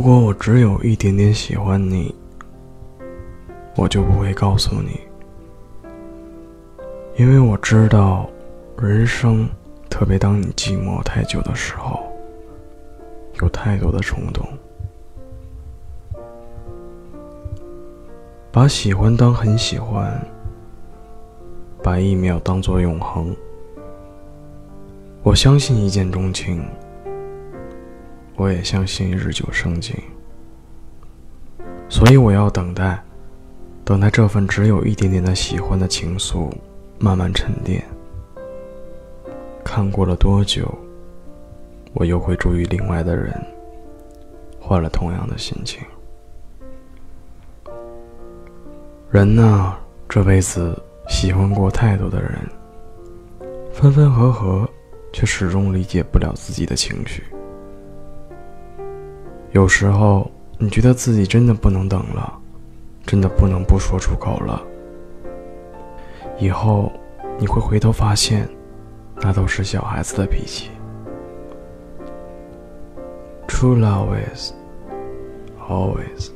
如果我只有一点点喜欢你，我就不会告诉你，因为我知道，人生，特别当你寂寞太久的时候，有太多的冲动，把喜欢当很喜欢，把一秒当作永恒。我相信一见钟情。我也相信日久生情，所以我要等待，等待这份只有一点点的喜欢的情愫慢慢沉淀。看过了多久，我又会注意另外的人，换了同样的心情。人呢，这辈子喜欢过太多的人，分分合合，却始终理解不了自己的情绪。有时候，你觉得自己真的不能等了，真的不能不说出口了。以后，你会回头发现，那都是小孩子的脾气。True love is always。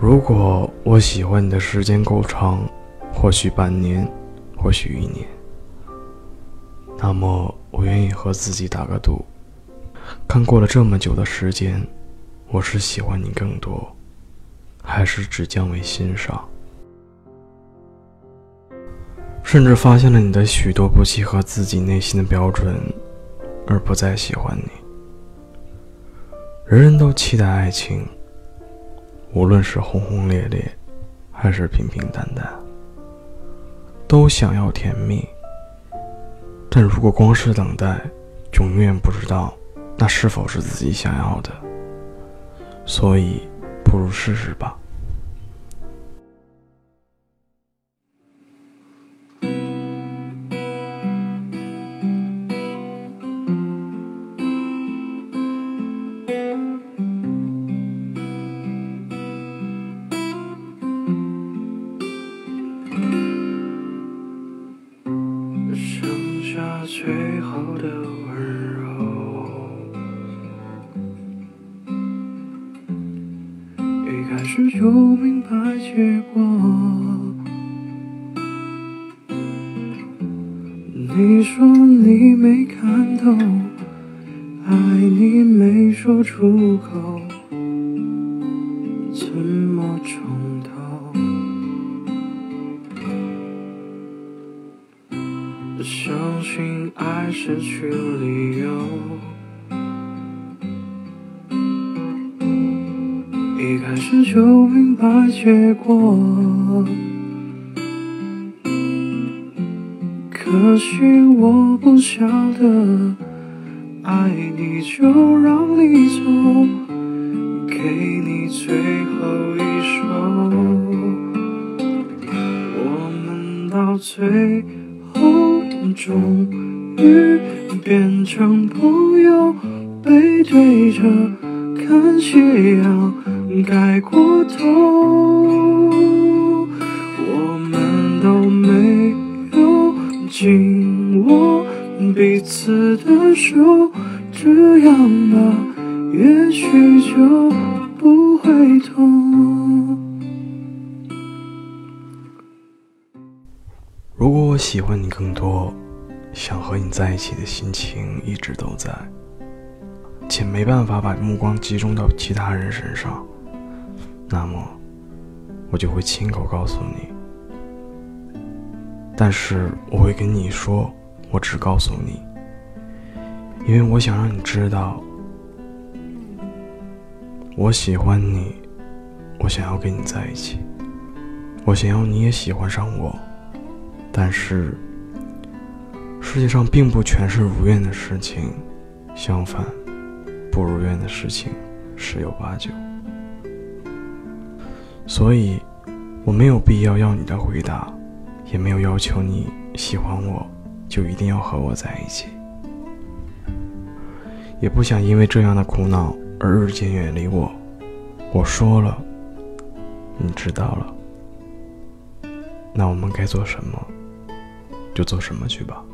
如果我喜欢你的时间够长，或许半年，或许一年，那么我愿意和自己打个赌。看过了这么久的时间，我是喜欢你更多，还是只降为欣赏？甚至发现了你的许多不契合自己内心的标准，而不再喜欢你。人人都期待爱情，无论是轰轰烈烈，还是平平淡淡，都想要甜蜜。但如果光是等待，就永远不知道。那是否是自己想要的？所以，不如试试吧。剩下最后的开始就明白结果，你说你没看透，爱你没说出口，怎么重头？相信爱失去理由。开始就明白结果，可惜我不晓得，爱你就让你走，给你最后一首。我们到最后终于变成朋友，背对着看夕阳。该过头，我们都没有紧握彼此的手，这样吧，也许就不会痛。如果我喜欢你更多，想和你在一起的心情一直都在，且没办法把目光集中到其他人身上。那么，我就会亲口告诉你。但是我会跟你说，我只告诉你，因为我想让你知道，我喜欢你，我想要跟你在一起，我想要你也喜欢上我。但是，世界上并不全是如愿的事情，相反，不如愿的事情十有八九。所以，我没有必要要你的回答，也没有要求你喜欢我，就一定要和我在一起，也不想因为这样的苦恼而日渐远离我。我说了，你知道了，那我们该做什么，就做什么去吧。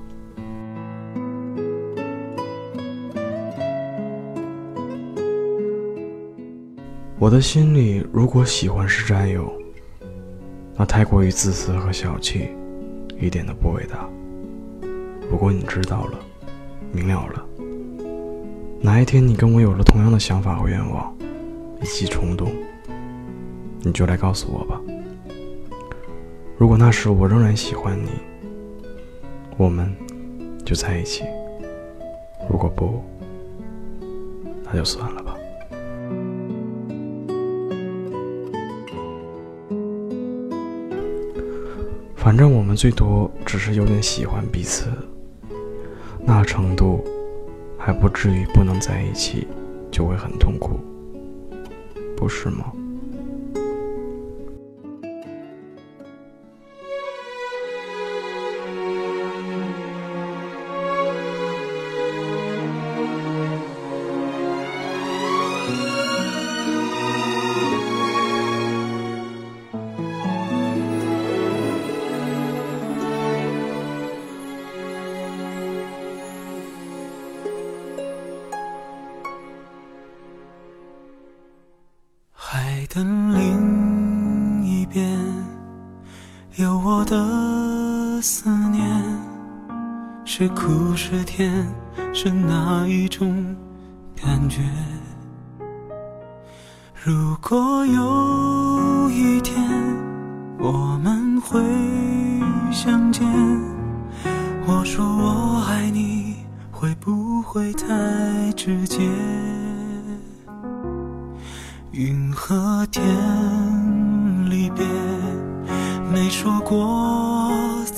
我的心里，如果喜欢是占有，那太过于自私和小气，一点都不伟大。如果你知道了，明了了，哪一天你跟我有了同样的想法和愿望，以及冲动，你就来告诉我吧。如果那时我仍然喜欢你，我们就在一起；如果不，那就算了吧。反正我们最多只是有点喜欢彼此，那程度还不至于不能在一起就会很痛苦，不是吗？思念，是苦是甜，是哪一种感觉？如果有一天我们会相见，我说我爱你，会不会太直接？云和天离别，没说过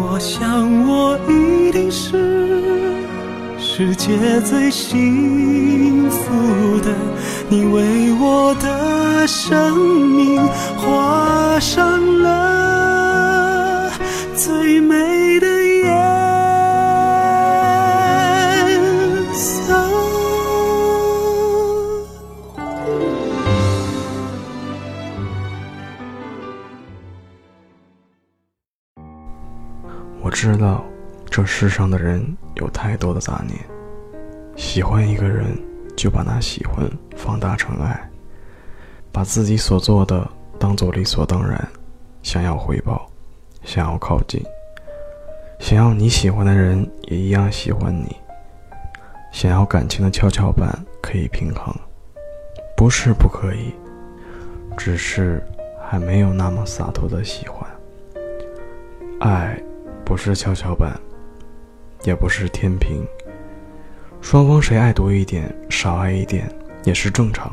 我想我一定是世界最幸福的。你为我的生命画上了最美我知道，这世上的人有太多的杂念，喜欢一个人就把那喜欢放大成爱，把自己所做的当做理所当然，想要回报，想要靠近，想要你喜欢的人也一样喜欢你，想要感情的跷跷板可以平衡，不是不可以，只是还没有那么洒脱的喜欢，爱。不是跷跷板，也不是天平。双方谁爱多一点，少爱一点也是正常，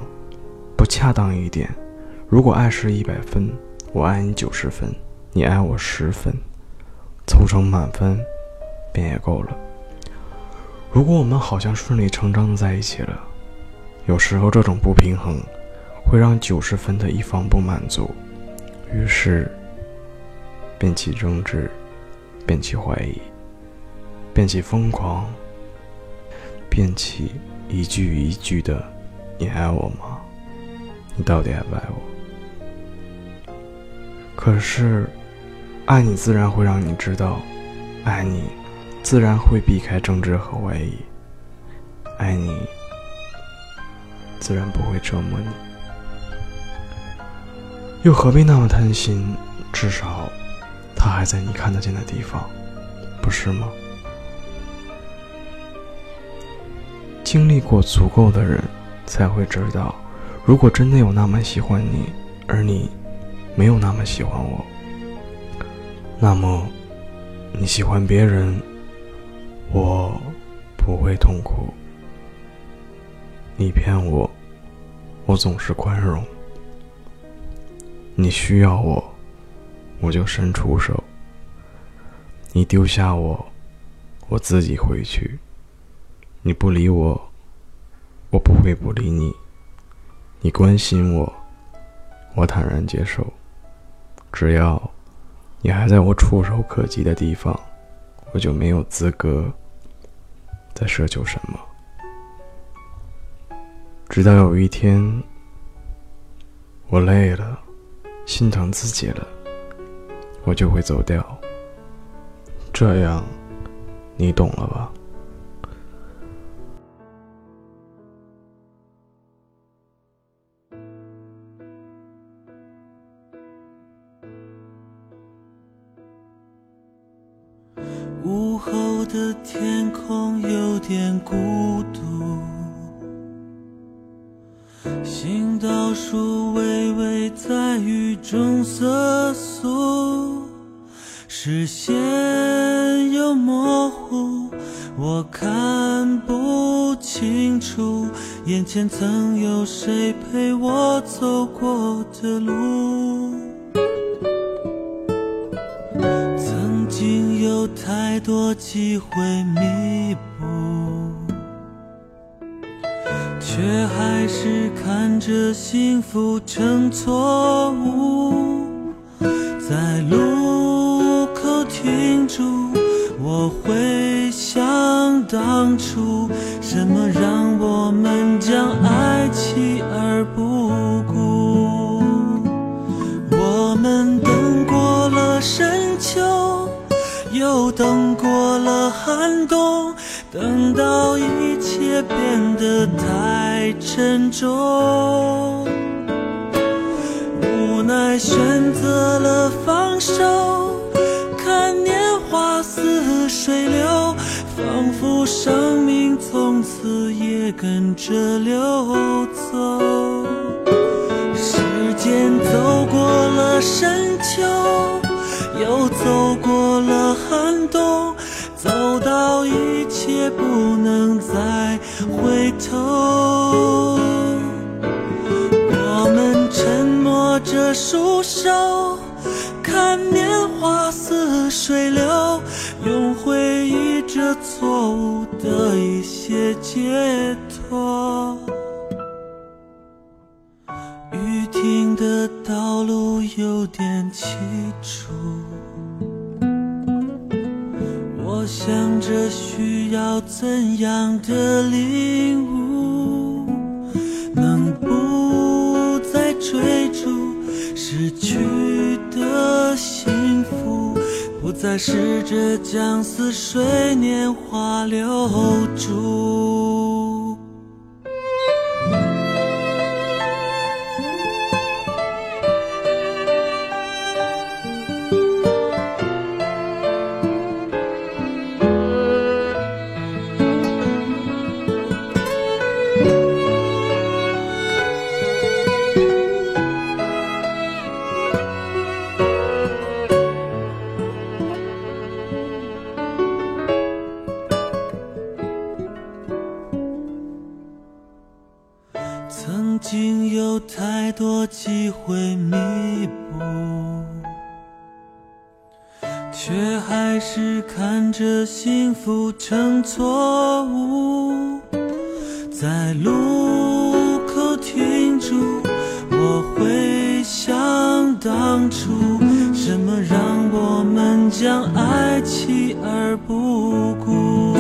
不恰当一点。如果爱是一百分，我爱你九十分，你爱我十分，凑成满分，便也够了。如果我们好像顺理成章的在一起了，有时候这种不平衡，会让九十分的一方不满足，于是便起争执。便起怀疑，便起疯狂，便起一句一句的“你爱我吗？你到底爱不爱我？”可是，爱你自然会让你知道，爱你自然会避开争执和怀疑，爱你自然不会折磨你，又何必那么贪心？至少。他还在你看得见的地方，不是吗？经历过足够的人，才会知道，如果真的有那么喜欢你，而你没有那么喜欢我，那么你喜欢别人，我不会痛苦；你骗我，我总是宽容；你需要我。我就伸出手，你丢下我，我自己回去。你不理我，我不会不理你。你关心我，我坦然接受。只要你还在我触手可及的地方，我就没有资格再奢求什么。直到有一天，我累了，心疼自己了，我就会走掉。这样，你懂了吧？我看不清楚眼前曾有谁陪我走过的路。曾经有太多机会弥补，却还是看着幸福成错误。在路口停住，我会当初，什么让我们将爱弃而不顾？我们等过了深秋，又等过了寒冬，等到一切变得太沉重，无奈选择了放手，看年华似水流，仿佛生命从此也跟着流走。时间走过了深秋，又走过了寒冬，走到一切不能再回头。我们沉默着束手，看年华似水流，用回错误的一些解脱。雨停的道路有点凄楚，我想着需要怎样的领悟，再试着将似水年华留住。着幸福成错误。在路口停住，我会想当初，什么让我们将爱弃而不顾？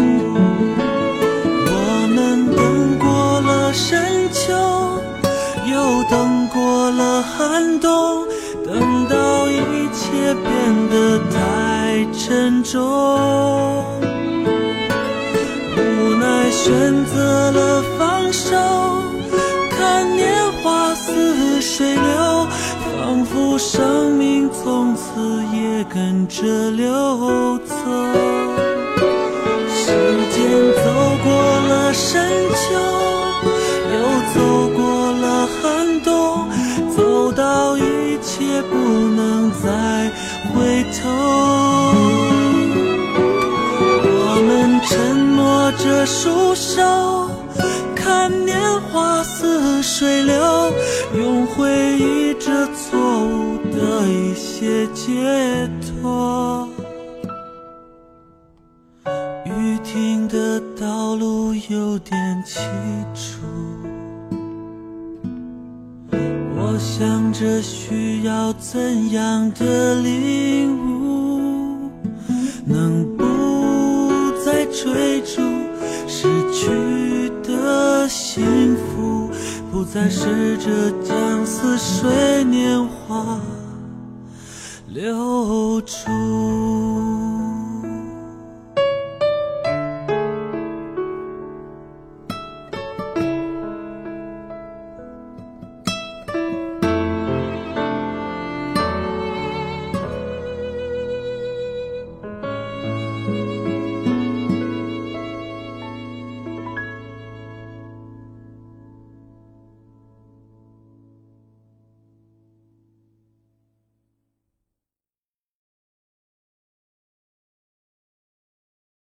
我们等过了深秋，又等过了寒冬，沉重，无奈选择了放手，看年华似水流，仿佛生命从此也跟着流走。时间走过了深秋，又走过了寒冬，走到一切不能再回头。默着束手，看年华似水流，用回忆这错误的一些解脱。雨停的道路有点凄楚，着需要怎样的领悟，能不再追逐失去的幸福，不再试着将似水年华留住。